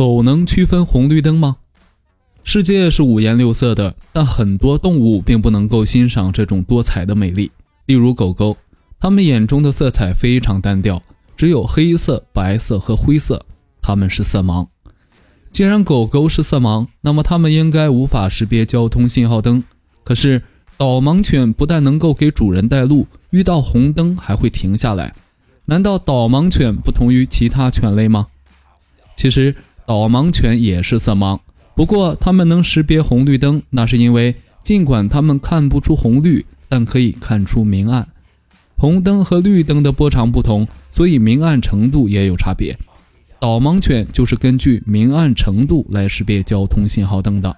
狗能区分红绿灯吗？世界是五颜六色的，但很多动物并不能够欣赏这种多彩的美丽。例如狗狗，它们眼中的色彩非常单调，只有黑色、白色和灰色，它们是色盲。既然狗狗是色盲，那么它们应该无法识别交通信号灯。可是导盲犬不但能够给主人带路，遇到红灯还会停下来。难道导盲犬不同于其他犬类吗？其实导盲犬也是色盲，不过它们能识别红绿灯，那是因为尽管它们看不出红绿，但可以看出明暗。红灯和绿灯的波长不同，所以明暗程度也有差别。导盲犬就是根据明暗程度来识别交通信号灯的。